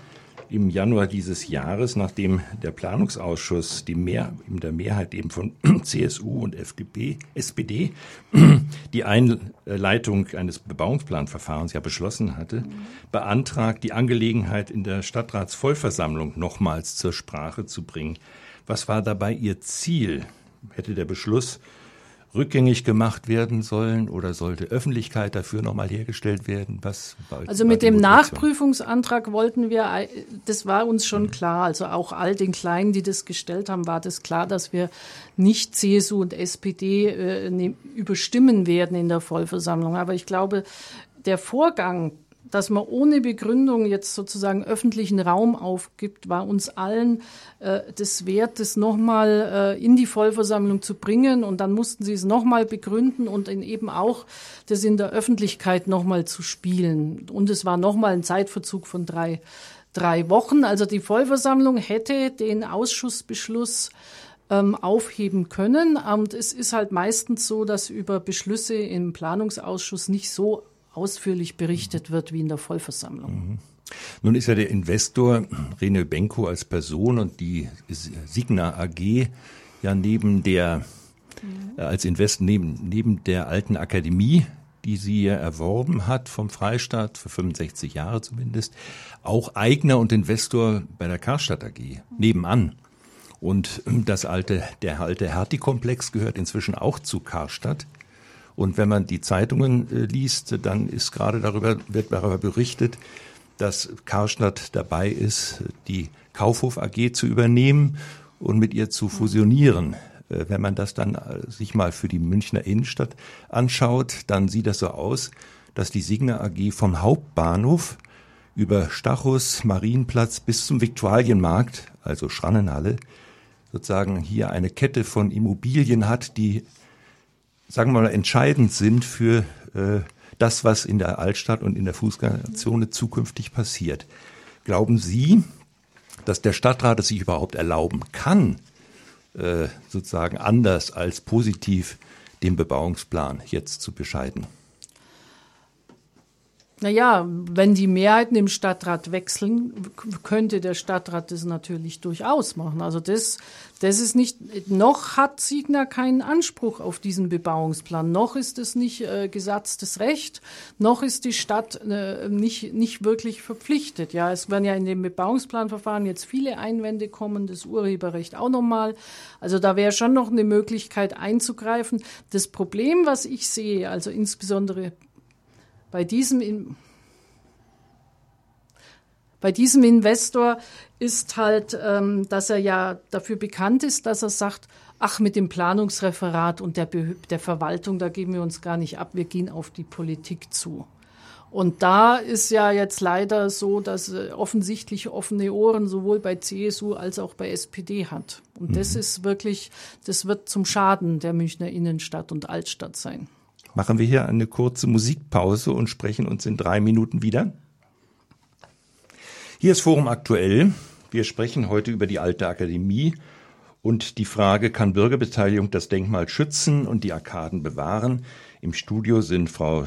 im Januar dieses Jahres, nachdem der Planungsausschuss die Mehr, in der Mehrheit eben von CSU und FDP, SPD die Einleitung eines Bebauungsplanverfahrens ja beschlossen hatte, beantragt, die Angelegenheit in der Stadtratsvollversammlung nochmals zur Sprache zu bringen. Was war dabei Ihr Ziel? Hätte der Beschluss rückgängig gemacht werden sollen oder sollte Öffentlichkeit dafür nochmal hergestellt werden? Was also mit dem Nachprüfungsantrag wollten wir, das war uns schon mhm. klar, also auch all den Kleinen, die das gestellt haben, war das klar, dass wir nicht CSU und SPD äh, ne, überstimmen werden in der Vollversammlung. Aber ich glaube, der Vorgang dass man ohne Begründung jetzt sozusagen öffentlichen Raum aufgibt, war uns allen äh, das wert, das nochmal äh, in die Vollversammlung zu bringen. Und dann mussten sie es nochmal begründen und eben auch das in der Öffentlichkeit nochmal zu spielen. Und es war nochmal ein Zeitverzug von drei, drei Wochen. Also die Vollversammlung hätte den Ausschussbeschluss ähm, aufheben können. Und es ist halt meistens so, dass über Beschlüsse im Planungsausschuss nicht so ausführlich berichtet wird wie in der Vollversammlung. Mhm. Nun ist ja der Investor Rene Benko als Person und die Signa AG ja neben der mhm. als Investor neben, neben der alten Akademie, die sie ja erworben hat vom Freistaat für 65 Jahre zumindest, auch Eigner und Investor bei der Karstadt AG nebenan. Und das alte, der alte Hertie-Komplex gehört inzwischen auch zu Karstadt. Und wenn man die Zeitungen äh, liest, dann ist gerade darüber, wird darüber berichtet, dass Karstadt dabei ist, die Kaufhof AG zu übernehmen und mit ihr zu fusionieren. Äh, wenn man das dann äh, sich mal für die Münchner Innenstadt anschaut, dann sieht das so aus, dass die Signa AG vom Hauptbahnhof über Stachus, Marienplatz bis zum Viktualienmarkt, also Schrannenhalle, sozusagen hier eine Kette von Immobilien hat, die sagen wir mal, entscheidend sind für äh, das, was in der Altstadt und in der Fußgängerzone zukünftig passiert. Glauben Sie, dass der Stadtrat es sich überhaupt erlauben kann, äh, sozusagen anders als positiv den Bebauungsplan jetzt zu bescheiden? Naja, wenn die Mehrheiten im Stadtrat wechseln, könnte der Stadtrat das natürlich durchaus machen. Also das, das ist nicht, noch hat Signa keinen Anspruch auf diesen Bebauungsplan, noch ist es nicht äh, gesatztes Recht, noch ist die Stadt äh, nicht, nicht wirklich verpflichtet. Ja, es werden ja in dem Bebauungsplanverfahren jetzt viele Einwände kommen, das Urheberrecht auch nochmal. Also da wäre schon noch eine Möglichkeit einzugreifen. Das Problem, was ich sehe, also insbesondere bei diesem, bei diesem Investor ist halt, ähm, dass er ja dafür bekannt ist, dass er sagt, ach, mit dem Planungsreferat und der, der Verwaltung, da geben wir uns gar nicht ab, wir gehen auf die Politik zu. Und da ist ja jetzt leider so, dass er offensichtlich offene Ohren sowohl bei CSU als auch bei SPD hat. Und mhm. das ist wirklich, das wird zum Schaden der Münchner Innenstadt und Altstadt sein machen wir hier eine kurze Musikpause und sprechen uns in drei Minuten wieder. Hier ist Forum aktuell. Wir sprechen heute über die alte Akademie und die Frage, kann Bürgerbeteiligung das Denkmal schützen und die Arkaden bewahren? Im Studio sind Frau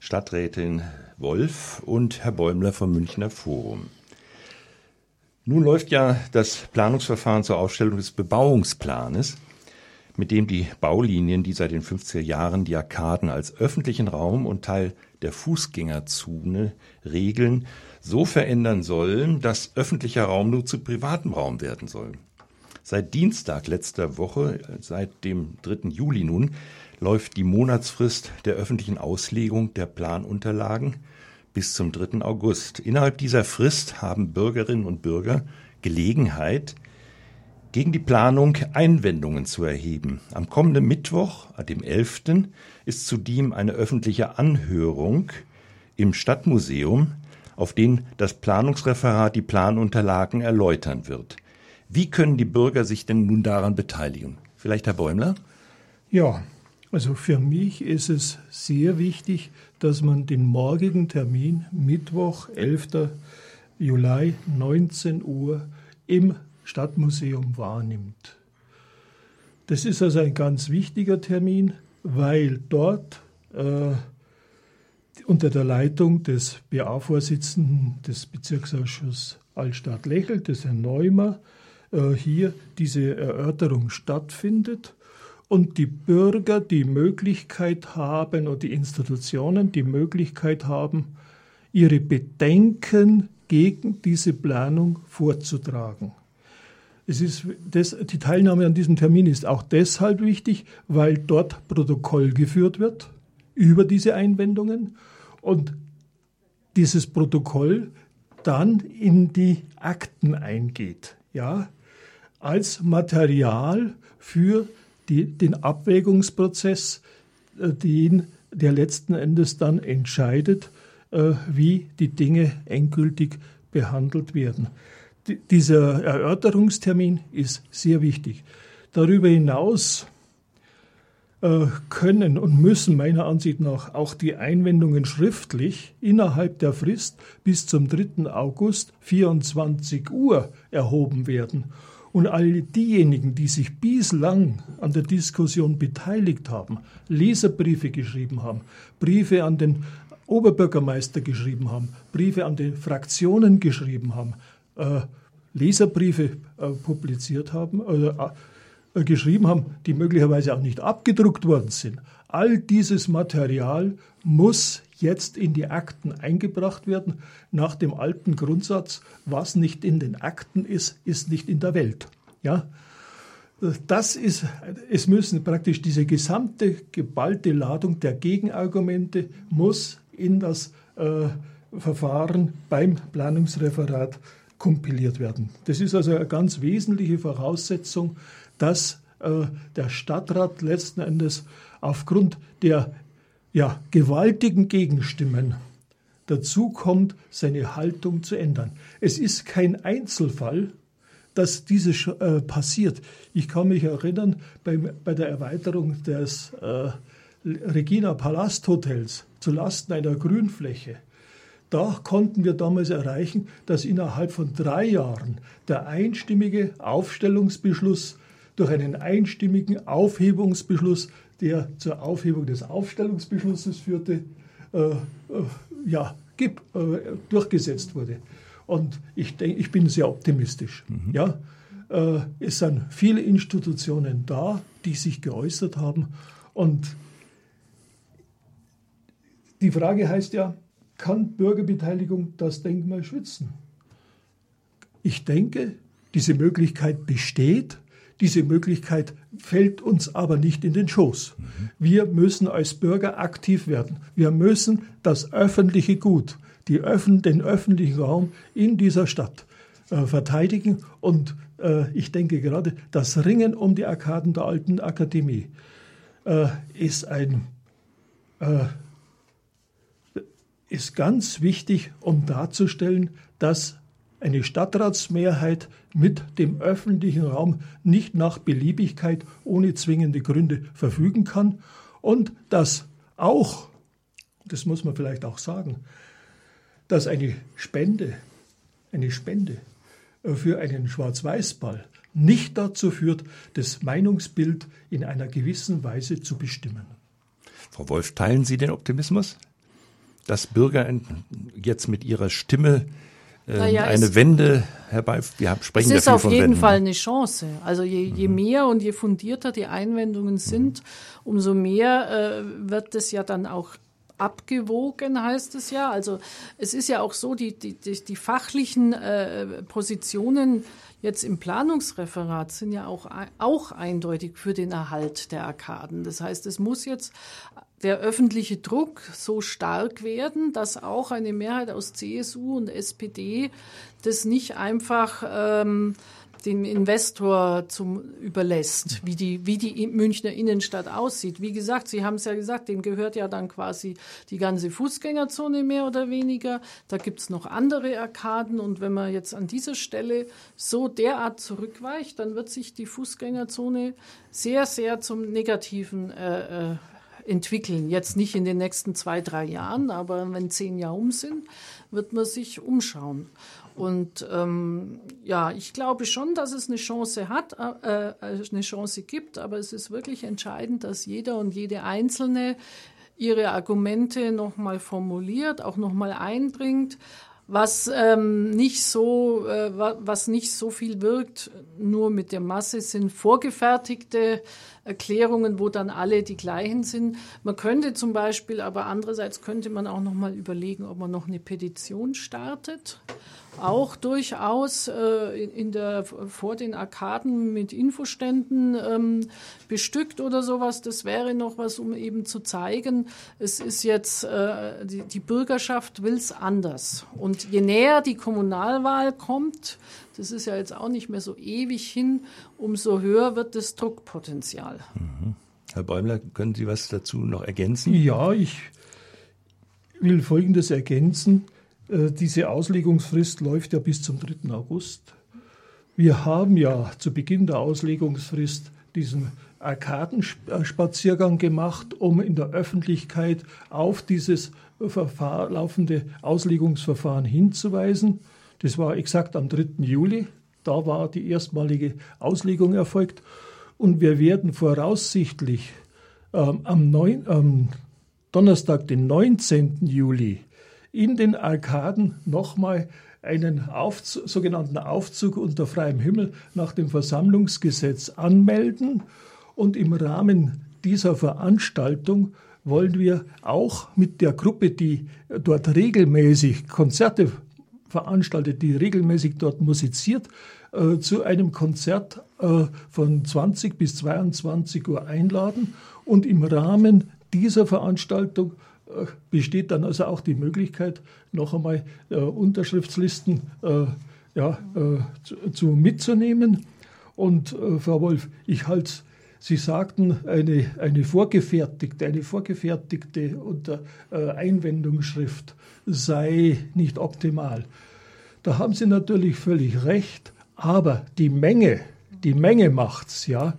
Stadträtin Wolf und Herr Bäumler vom Münchner Forum. Nun läuft ja das Planungsverfahren zur Aufstellung des Bebauungsplanes, mit dem die Baulinien, die seit den 50er Jahren die Arkaden als öffentlichen Raum und Teil der Fußgängerzone regeln, so verändern sollen, dass öffentlicher Raum nur zu privatem Raum werden soll. Seit Dienstag letzter Woche, seit dem 3. Juli nun, läuft die Monatsfrist der öffentlichen Auslegung der Planunterlagen bis zum 3. August. Innerhalb dieser Frist haben Bürgerinnen und Bürger Gelegenheit, gegen die Planung Einwendungen zu erheben. Am kommenden Mittwoch, dem 11., ist zudem eine öffentliche Anhörung im Stadtmuseum, auf den das Planungsreferat die Planunterlagen erläutern wird. Wie können die Bürger sich denn nun daran beteiligen? Vielleicht Herr Bäumler? Ja, also für mich ist es sehr wichtig, dass man den morgigen Termin, Mittwoch, 11. Juli, 19 Uhr, im Stadtmuseum wahrnimmt. Das ist also ein ganz wichtiger Termin, weil dort äh, unter der Leitung des BA-Vorsitzenden des Bezirksausschusses Altstadt-Lechel, des Herrn Neumer, äh, hier diese Erörterung stattfindet und die Bürger die Möglichkeit haben und die Institutionen die Möglichkeit haben, ihre Bedenken gegen diese Planung vorzutragen. Es ist das, die Teilnahme an diesem Termin ist auch deshalb wichtig, weil dort Protokoll geführt wird über diese Einwendungen und dieses Protokoll dann in die Akten eingeht, ja, als Material für die, den Abwägungsprozess, äh, den, der letzten Endes dann entscheidet, äh, wie die Dinge endgültig behandelt werden. Dieser Erörterungstermin ist sehr wichtig. Darüber hinaus äh, können und müssen meiner Ansicht nach auch die Einwendungen schriftlich innerhalb der Frist bis zum 3. August 24 Uhr erhoben werden. Und alle diejenigen, die sich bislang an der Diskussion beteiligt haben, Leserbriefe geschrieben haben, Briefe an den Oberbürgermeister geschrieben haben, Briefe an die Fraktionen geschrieben haben, Leserbriefe äh, publiziert haben oder äh, geschrieben haben, die möglicherweise auch nicht abgedruckt worden sind. All dieses Material muss jetzt in die Akten eingebracht werden, nach dem alten Grundsatz, was nicht in den Akten ist, ist nicht in der Welt. Ja? Das ist, es müssen praktisch diese gesamte geballte Ladung der Gegenargumente muss in das äh, Verfahren beim Planungsreferat kompiliert werden. Das ist also eine ganz wesentliche Voraussetzung, dass äh, der Stadtrat letzten Endes aufgrund der ja, gewaltigen Gegenstimmen dazu kommt, seine Haltung zu ändern. Es ist kein Einzelfall, dass dieses äh, passiert. Ich kann mich erinnern, bei, bei der Erweiterung des äh, Regina Palast Hotels zulasten einer Grünfläche, da konnten wir damals erreichen, dass innerhalb von drei Jahren der einstimmige Aufstellungsbeschluss durch einen einstimmigen Aufhebungsbeschluss der zur Aufhebung des Aufstellungsbeschlusses führte, äh, äh, ja, gibt, äh, durchgesetzt wurde. Und ich, denk, ich bin sehr optimistisch. Mhm. Ja, äh, es sind viele Institutionen da, die sich geäußert haben. Und die Frage heißt ja, kann Bürgerbeteiligung das Denkmal schützen? Ich denke, diese Möglichkeit besteht. Diese Möglichkeit fällt uns aber nicht in den Schoß. Wir müssen als Bürger aktiv werden. Wir müssen das öffentliche Gut, Öffn den öffentlichen Raum in dieser Stadt äh, verteidigen. Und äh, ich denke gerade, das Ringen um die Arkaden der alten Akademie äh, ist ein äh, ist ganz wichtig, um darzustellen, dass eine Stadtratsmehrheit mit dem öffentlichen Raum nicht nach Beliebigkeit ohne zwingende Gründe verfügen kann und dass auch, das muss man vielleicht auch sagen, dass eine Spende, eine Spende für einen Schwarz-Weiß-Ball nicht dazu führt, das Meinungsbild in einer gewissen Weise zu bestimmen. Frau Wolf, teilen Sie den Optimismus, dass Bürger jetzt mit ihrer Stimme äh, naja, eine Wende herbei. Wir sprechen es ist auf jeden Wenden. Fall eine Chance. Also je, je mhm. mehr und je fundierter die Einwendungen sind, mhm. umso mehr äh, wird es ja dann auch abgewogen, heißt es ja. Also es ist ja auch so, die, die, die, die fachlichen äh, Positionen jetzt im Planungsreferat sind ja auch, auch eindeutig für den Erhalt der Arkaden. Das heißt, es muss jetzt der öffentliche Druck so stark werden, dass auch eine Mehrheit aus CSU und SPD das nicht einfach ähm, dem Investor zum überlässt, wie die, wie die Münchner Innenstadt aussieht. Wie gesagt, Sie haben es ja gesagt, dem gehört ja dann quasi die ganze Fußgängerzone mehr oder weniger. Da gibt es noch andere Arkaden und wenn man jetzt an dieser Stelle so derart zurückweicht, dann wird sich die Fußgängerzone sehr, sehr zum Negativen äh, äh, entwickeln. Jetzt nicht in den nächsten zwei, drei Jahren, aber wenn zehn Jahre um sind, wird man sich umschauen. Und ähm, ja, ich glaube schon, dass es eine Chance hat, äh, äh, eine Chance gibt, aber es ist wirklich entscheidend, dass jeder und jede Einzelne ihre Argumente nochmal formuliert, auch nochmal einbringt, was ähm, nicht so, äh, was nicht so viel wirkt, nur mit der Masse sind vorgefertigte Erklärungen, wo dann alle die gleichen sind. Man könnte zum Beispiel, aber andererseits könnte man auch noch mal überlegen, ob man noch eine Petition startet auch durchaus äh, in der, vor den Arkaden mit Infoständen ähm, bestückt oder sowas. Das wäre noch was, um eben zu zeigen, es ist jetzt, äh, die, die Bürgerschaft will es anders. Und je näher die Kommunalwahl kommt, das ist ja jetzt auch nicht mehr so ewig hin, umso höher wird das Druckpotenzial. Mhm. Herr Bäumler, können Sie was dazu noch ergänzen? Ja, ich will Folgendes ergänzen. Äh, diese Auslegungsfrist läuft ja bis zum 3. August. Wir haben ja zu Beginn der Auslegungsfrist diesen Arkadenspaziergang gemacht, um in der Öffentlichkeit auf dieses laufende Auslegungsverfahren hinzuweisen. Das war exakt am 3. Juli. Da war die erstmalige Auslegung erfolgt. Und wir werden voraussichtlich ähm, am, 9, am Donnerstag, den 19. Juli, in den Arkaden nochmal einen Aufzug, sogenannten Aufzug unter freiem Himmel nach dem Versammlungsgesetz anmelden. Und im Rahmen dieser Veranstaltung wollen wir auch mit der Gruppe, die dort regelmäßig Konzerte veranstaltet, die regelmäßig dort musiziert, äh, zu einem Konzert äh, von 20 bis 22 Uhr einladen und im Rahmen dieser Veranstaltung äh, besteht dann also auch die Möglichkeit, noch einmal Unterschriftslisten ja, zu, zu, mitzunehmen. Und Frau Wolf, ich halte Sie sagten, eine, eine vorgefertigte, eine vorgefertigte unter äh, Einwendungsschrift sei nicht optimal. Da haben Sie natürlich völlig recht, aber die Menge, die Menge macht's, ja.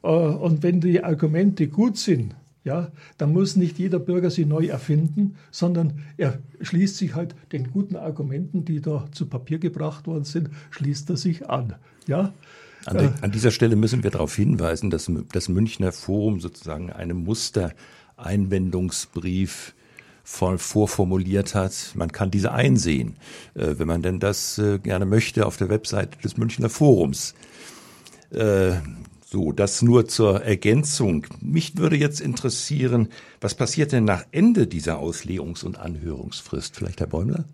Und wenn die Argumente gut sind, ja, dann muss nicht jeder Bürger sie neu erfinden, sondern er schließt sich halt den guten Argumenten, die da zu Papier gebracht worden sind, schließt er sich an. Ja. An, der, an dieser Stelle müssen wir darauf hinweisen, dass das Münchner Forum sozusagen einen Mustereinwendungsbrief voll vorformuliert hat. Man kann diese einsehen, äh, wenn man denn das äh, gerne möchte, auf der Webseite des Münchner Forums. Äh, so, das nur zur Ergänzung. Mich würde jetzt interessieren, was passiert denn nach Ende dieser Auslegungs- und Anhörungsfrist? Vielleicht Herr Bäumler?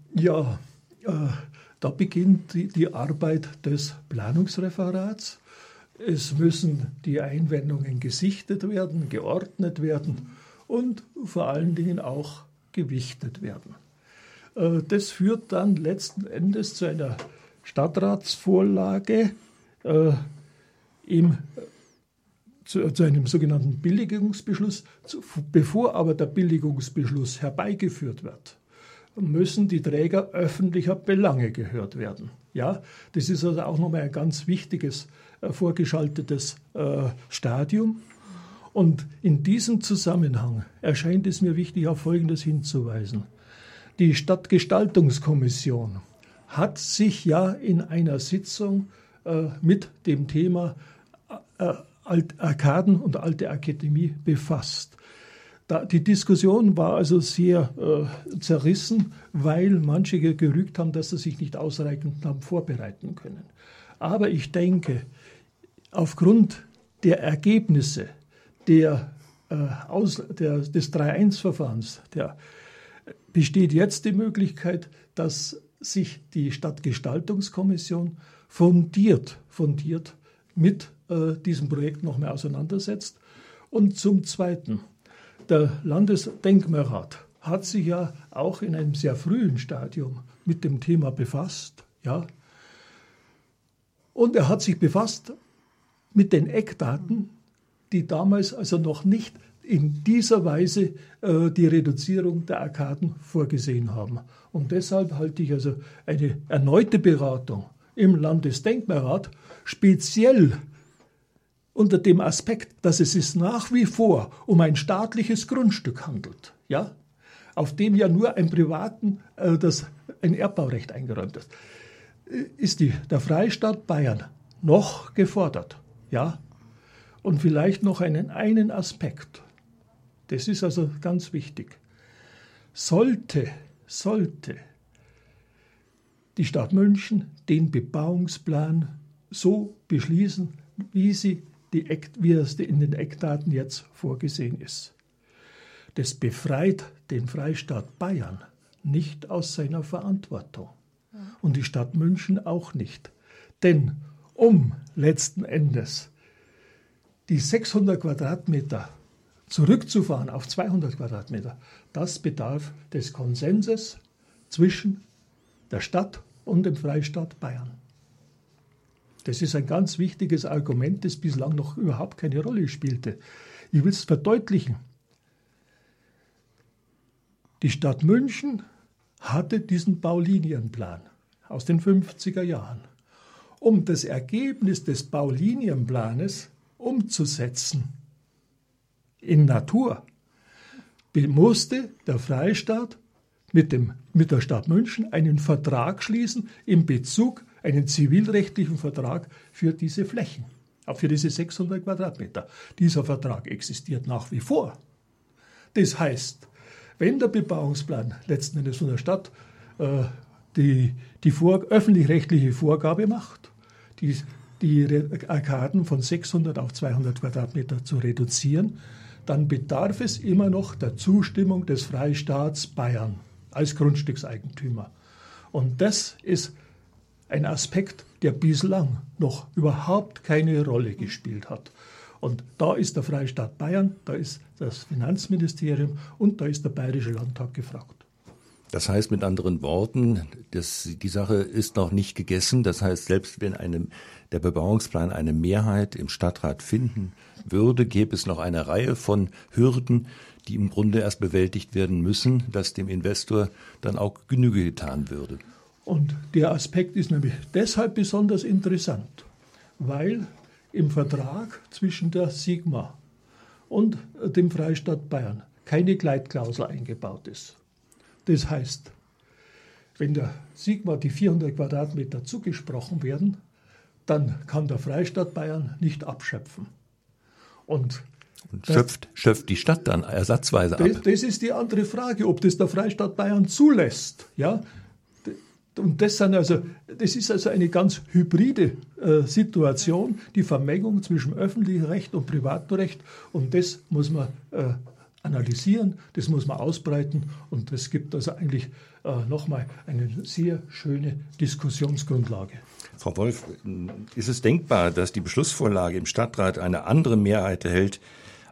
Ja, da beginnt die, die Arbeit des Planungsreferats. Es müssen die Einwendungen gesichtet werden, geordnet werden und vor allen Dingen auch gewichtet werden. Äh, das führt dann letzten Endes zu einer Stadtratsvorlage, äh, im, zu, zu, einem sogenannten Billigungsbeschluss. Zu, bevor aber der Billigungsbeschluss herbeigeführt wird, müssen die Träger öffentlicher Belange gehört werden. Ja, das ist also auch nochmal ein ganz wichtiges äh, vorgeschaltetes äh, Stadium. Und in diesem Zusammenhang erscheint es mir wichtig, auf Folgendes hinzuweisen. Die Stadtgestaltungskommission hat sich ja in einer Sitzung äh, mit dem Thema Arkaden und Alte Akademie befasst. Die Diskussion war also sehr äh, zerrissen, weil manche gerügt haben, dass sie sich nicht ausreichend haben vorbereiten können. Aber ich denke, aufgrund der Ergebnisse der, äh, aus, der, des 3-1-Verfahrens besteht jetzt die Möglichkeit, dass sich die Stadtgestaltungskommission fundiert, fundiert mit äh, diesem Projekt noch mehr auseinandersetzt. Und zum Zweiten, der Landesdenkmalrat hat sich ja auch in einem sehr frühen Stadium mit dem Thema befasst, ja. Und er hat sich befasst mit den Eckdaten, die damals also noch nicht in dieser Weise äh, die Reduzierung der Arkaden vorgesehen haben. Und deshalb halte ich also eine erneute Beratung im Landesdenkmalrat speziell unter dem Aspekt, dass es sich nach wie vor um ein staatliches Grundstück handelt, ja, auf dem ja nur ein privaten äh, das ein Erbbaurecht eingeräumt ist, äh, ist die, der Freistaat Bayern noch gefordert, ja, und vielleicht noch einen einen Aspekt. Das ist also ganz wichtig. Sollte, sollte die Stadt München den Bebauungsplan so beschließen, wie, sie die wie es in den Eckdaten jetzt vorgesehen ist. Das befreit den Freistaat Bayern nicht aus seiner Verantwortung und die Stadt München auch nicht. Denn um letzten Endes die 600 Quadratmeter zurückzufahren auf 200 Quadratmeter, das bedarf des Konsenses zwischen der Stadt und dem Freistaat Bayern. Das ist ein ganz wichtiges Argument, das bislang noch überhaupt keine Rolle spielte. Ich will es verdeutlichen. Die Stadt München hatte diesen Baulinienplan aus den 50er Jahren. Um das Ergebnis des Baulinienplanes umzusetzen in Natur, musste der Freistaat mit, dem, mit der Stadt München einen Vertrag schließen in Bezug, einen zivilrechtlichen Vertrag für diese Flächen, auch für diese 600 Quadratmeter. Dieser Vertrag existiert nach wie vor. Das heißt, wenn der Bebauungsplan letzten Endes von der Stadt äh, die, die vor, öffentlich-rechtliche Vorgabe macht, die, die Arkaden von 600 auf 200 Quadratmeter zu reduzieren, dann bedarf es immer noch der Zustimmung des Freistaats Bayern als Grundstückseigentümer. Und das ist ein Aspekt, der bislang noch überhaupt keine Rolle gespielt hat. Und da ist der Freistaat Bayern, da ist das Finanzministerium und da ist der Bayerische Landtag gefragt. Das heißt mit anderen Worten, das, die Sache ist noch nicht gegessen. Das heißt, selbst wenn eine, der Bebauungsplan eine Mehrheit im Stadtrat finden würde, gäbe es noch eine Reihe von Hürden, die im Grunde erst bewältigt werden müssen, dass dem Investor dann auch Genüge getan würde. Und der Aspekt ist nämlich deshalb besonders interessant, weil im Vertrag zwischen der Sigma und dem Freistaat Bayern keine Gleitklausel eingebaut ist. Das heißt, wenn der Sigma die 400 Quadratmeter zugesprochen werden, dann kann der Freistaat Bayern nicht abschöpfen. Und und schöpft, schöpft die Stadt dann ersatzweise ab? Das, das, ist die andere Frage, ob das der Freistaat Bayern zulässt. Ja? Und das, sind also, das ist also eine ganz hybride äh, Situation, die Vermengung zwischen öffentlichem Recht und Privatrecht. Und das muss man äh, analysieren, das muss man ausbreiten. Und das gibt also eigentlich äh, nochmal eine sehr schöne Diskussionsgrundlage. Frau Wolf, ist es denkbar, dass die Beschlussvorlage im Stadtrat eine andere Mehrheit erhält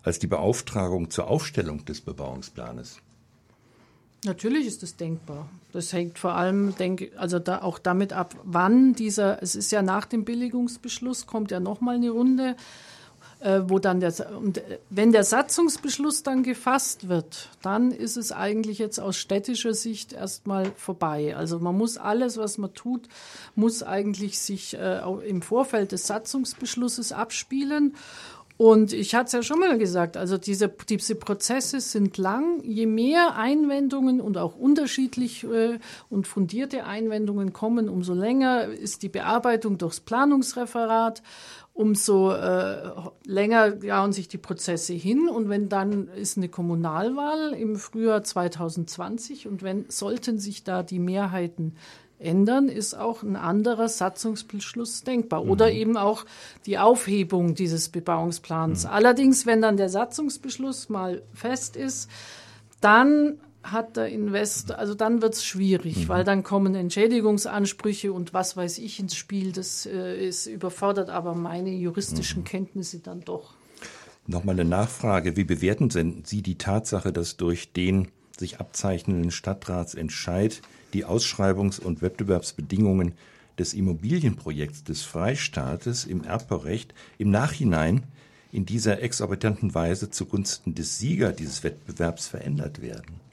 als die Beauftragung zur Aufstellung des Bebauungsplanes? Natürlich ist es denkbar. Das hängt vor allem, denke, also da auch damit ab, wann dieser, es ist ja nach dem Billigungsbeschluss, kommt ja nochmal eine Runde, äh, wo dann der, und äh, wenn der Satzungsbeschluss dann gefasst wird, dann ist es eigentlich jetzt aus städtischer Sicht erstmal vorbei. Also man muss alles, was man tut, muss eigentlich sich äh, im Vorfeld des Satzungsbeschlusses abspielen. Und ich hatte es ja schon mal gesagt, also diese, diese Prozesse sind lang. Je mehr Einwendungen und auch unterschiedlich äh, und fundierte Einwendungen kommen, umso länger ist die Bearbeitung durchs Planungsreferat umso äh, länger jahren sich die Prozesse hin. Und wenn dann ist eine Kommunalwahl im Frühjahr 2020 und wenn sollten sich da die Mehrheiten ändern, ist auch ein anderer Satzungsbeschluss denkbar. Oder mhm. eben auch die Aufhebung dieses Bebauungsplans. Mhm. Allerdings, wenn dann der Satzungsbeschluss mal fest ist, dann hat der Investor, also dann wird es schwierig, mhm. weil dann kommen Entschädigungsansprüche und was weiß ich ins Spiel. Das äh, ist überfordert aber meine juristischen mhm. Kenntnisse dann doch. Nochmal eine Nachfrage. Wie bewerten Sie die Tatsache, dass durch den sich abzeichnenden Stadtratsentscheid die Ausschreibungs- und Wettbewerbsbedingungen des Immobilienprojekts des Freistaates im Erbbaurecht im Nachhinein in dieser exorbitanten Weise zugunsten des Sieger dieses Wettbewerbs verändert werden?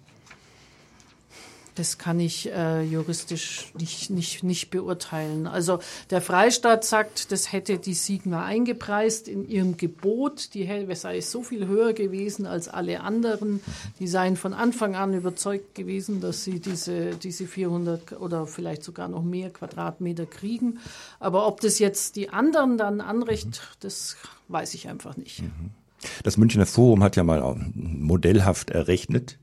Das kann ich äh, juristisch nicht, nicht, nicht beurteilen. Also der Freistaat sagt, das hätte die Sigma eingepreist in ihrem Gebot. Die sei so viel höher gewesen als alle anderen. Die seien von Anfang an überzeugt gewesen, dass sie diese, diese 400 oder vielleicht sogar noch mehr Quadratmeter kriegen. Aber ob das jetzt die anderen dann anrecht, das weiß ich einfach nicht. Mhm. Das Münchner Forum hat ja mal modellhaft errechnet,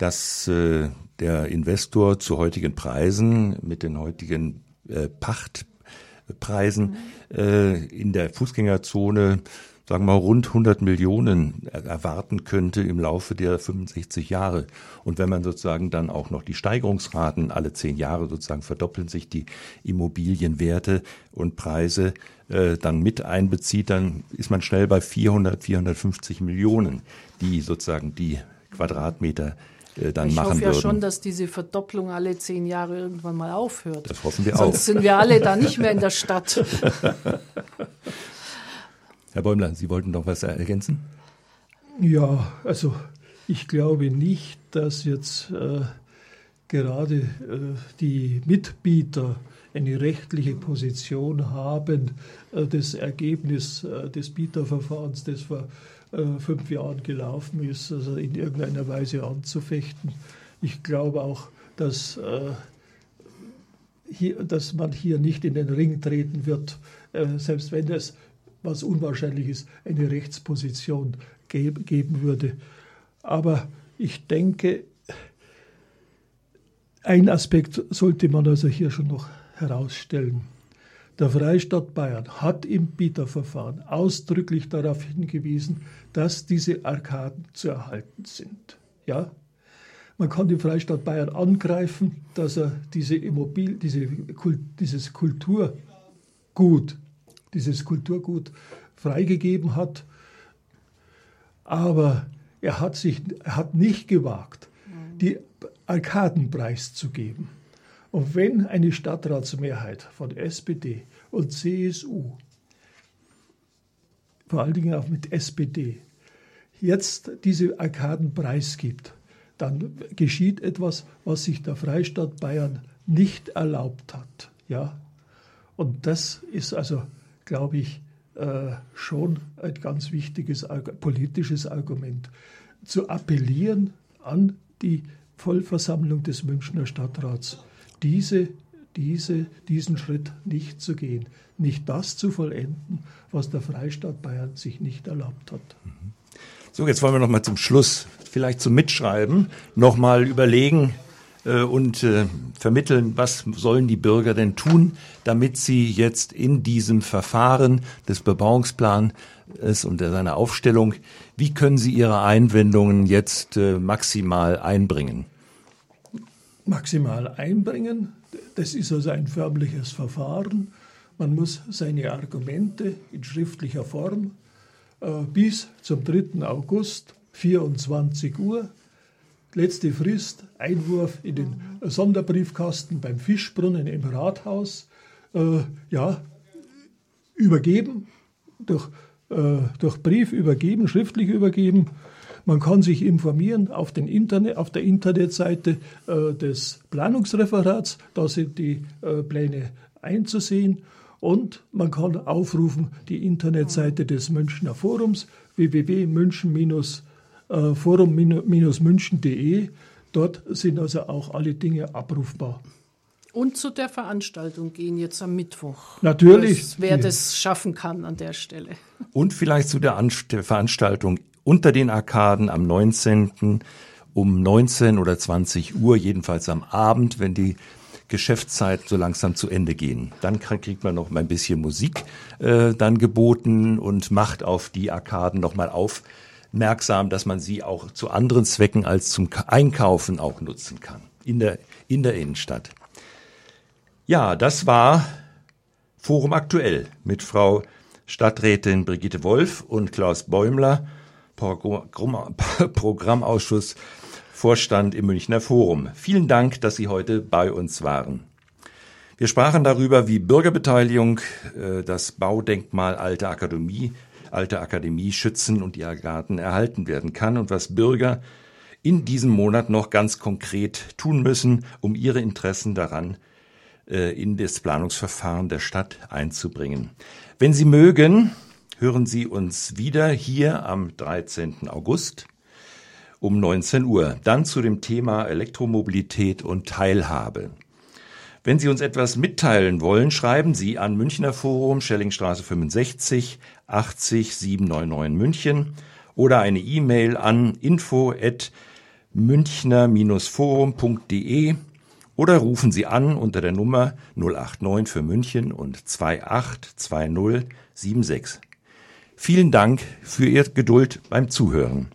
dass äh, der Investor zu heutigen Preisen mit den heutigen äh, Pachtpreisen äh, in der Fußgängerzone sagen wir mal, rund 100 Millionen erwarten könnte im Laufe der 65 Jahre. Und wenn man sozusagen dann auch noch die Steigerungsraten alle zehn Jahre sozusagen verdoppeln sich die Immobilienwerte und Preise äh, dann mit einbezieht, dann ist man schnell bei 400, 450 Millionen, die sozusagen die Quadratmeter äh, dann ich machen würden. Ich hoffe ja schon, dass diese Verdopplung alle zehn Jahre irgendwann mal aufhört. Das hoffen wir Sonst auch. Sonst sind wir alle da nicht mehr in der Stadt. Herr Bäumler, Sie wollten noch was ergänzen? Ja, also ich glaube nicht, dass jetzt äh, gerade äh, die Mitbieter eine rechtliche Position haben, äh, das Ergebnis äh, des Bieterverfahrens, das vor äh, fünf Jahren gelaufen ist, also in irgendeiner Weise anzufechten. Ich glaube auch, dass, äh, hier, dass man hier nicht in den Ring treten wird, äh, selbst wenn es was unwahrscheinlich ist, eine Rechtsposition geben würde. Aber ich denke, ein Aspekt sollte man also hier schon noch herausstellen. Der Freistaat Bayern hat im Bieterverfahren ausdrücklich darauf hingewiesen, dass diese Arkaden zu erhalten sind. Ja? Man kann den Freistaat Bayern angreifen, dass er diese Immobil diese, dieses Kulturgut dieses Kulturgut freigegeben hat. Aber er hat, sich, er hat nicht gewagt, die Arkaden preiszugeben. Und wenn eine Stadtratsmehrheit von SPD und CSU, vor allen Dingen auch mit SPD, jetzt diese Arkaden preisgibt, dann geschieht etwas, was sich der Freistaat Bayern nicht erlaubt hat. Ja? Und das ist also glaube ich, äh, schon ein ganz wichtiges politisches Argument. Zu appellieren an die Vollversammlung des Münchner Stadtrats, diese, diese, diesen Schritt nicht zu gehen, nicht das zu vollenden, was der Freistaat Bayern sich nicht erlaubt hat. So, jetzt wollen wir noch mal zum Schluss, vielleicht zum Mitschreiben, noch mal überlegen, äh, und äh, vermitteln, was sollen die Bürger denn tun, damit sie jetzt in diesem Verfahren des Bebauungsplans und seiner Aufstellung, wie können sie ihre Einwendungen jetzt äh, maximal einbringen? Maximal einbringen, das ist also ein förmliches Verfahren. Man muss seine Argumente in schriftlicher Form bis zum 3. August 24 Uhr letzte Frist, Einwurf in den Sonderbriefkasten beim Fischbrunnen im Rathaus, äh, ja, übergeben, durch, äh, durch Brief übergeben, schriftlich übergeben. Man kann sich informieren auf, den Internet, auf der Internetseite äh, des Planungsreferats, da sind die äh, Pläne einzusehen. Und man kann aufrufen die Internetseite des Münchner Forums www.münchen- äh, forum-münchen.de. Dort sind also auch alle Dinge abrufbar. Und zu der Veranstaltung gehen jetzt am Mittwoch. Natürlich. Das, wer das schaffen kann an der Stelle. Und vielleicht zu der, An der Veranstaltung unter den Arkaden am 19. um 19 oder 20 Uhr, jedenfalls am Abend, wenn die Geschäftszeit so langsam zu Ende gehen. Dann kriegt man noch mal ein bisschen Musik äh, dann geboten und macht auf die Arkaden noch mal aufmerksam, dass man sie auch zu anderen Zwecken als zum Einkaufen auch nutzen kann in der in der Innenstadt. Ja, das war Forum aktuell mit Frau Stadträtin Brigitte Wolf und Klaus Bäumler, Programmausschuss Vorstand im Münchner Forum. Vielen Dank, dass Sie heute bei uns waren. Wir sprachen darüber, wie Bürgerbeteiligung äh, das Baudenkmal Alte Akademie, Alte Akademie schützen und ihr Garten erhalten werden kann und was Bürger in diesem Monat noch ganz konkret tun müssen, um ihre Interessen daran äh, in das Planungsverfahren der Stadt einzubringen. Wenn Sie mögen, hören Sie uns wieder hier am 13. August um 19 Uhr. Dann zu dem Thema Elektromobilität und Teilhabe. Wenn Sie uns etwas mitteilen wollen, schreiben Sie an Münchner Forum, Schellingstraße 65 80 799 München oder eine E-Mail an info at münchner-forum.de oder rufen Sie an unter der Nummer 089 für München und 282076. Vielen Dank für Ihr Geduld beim Zuhören.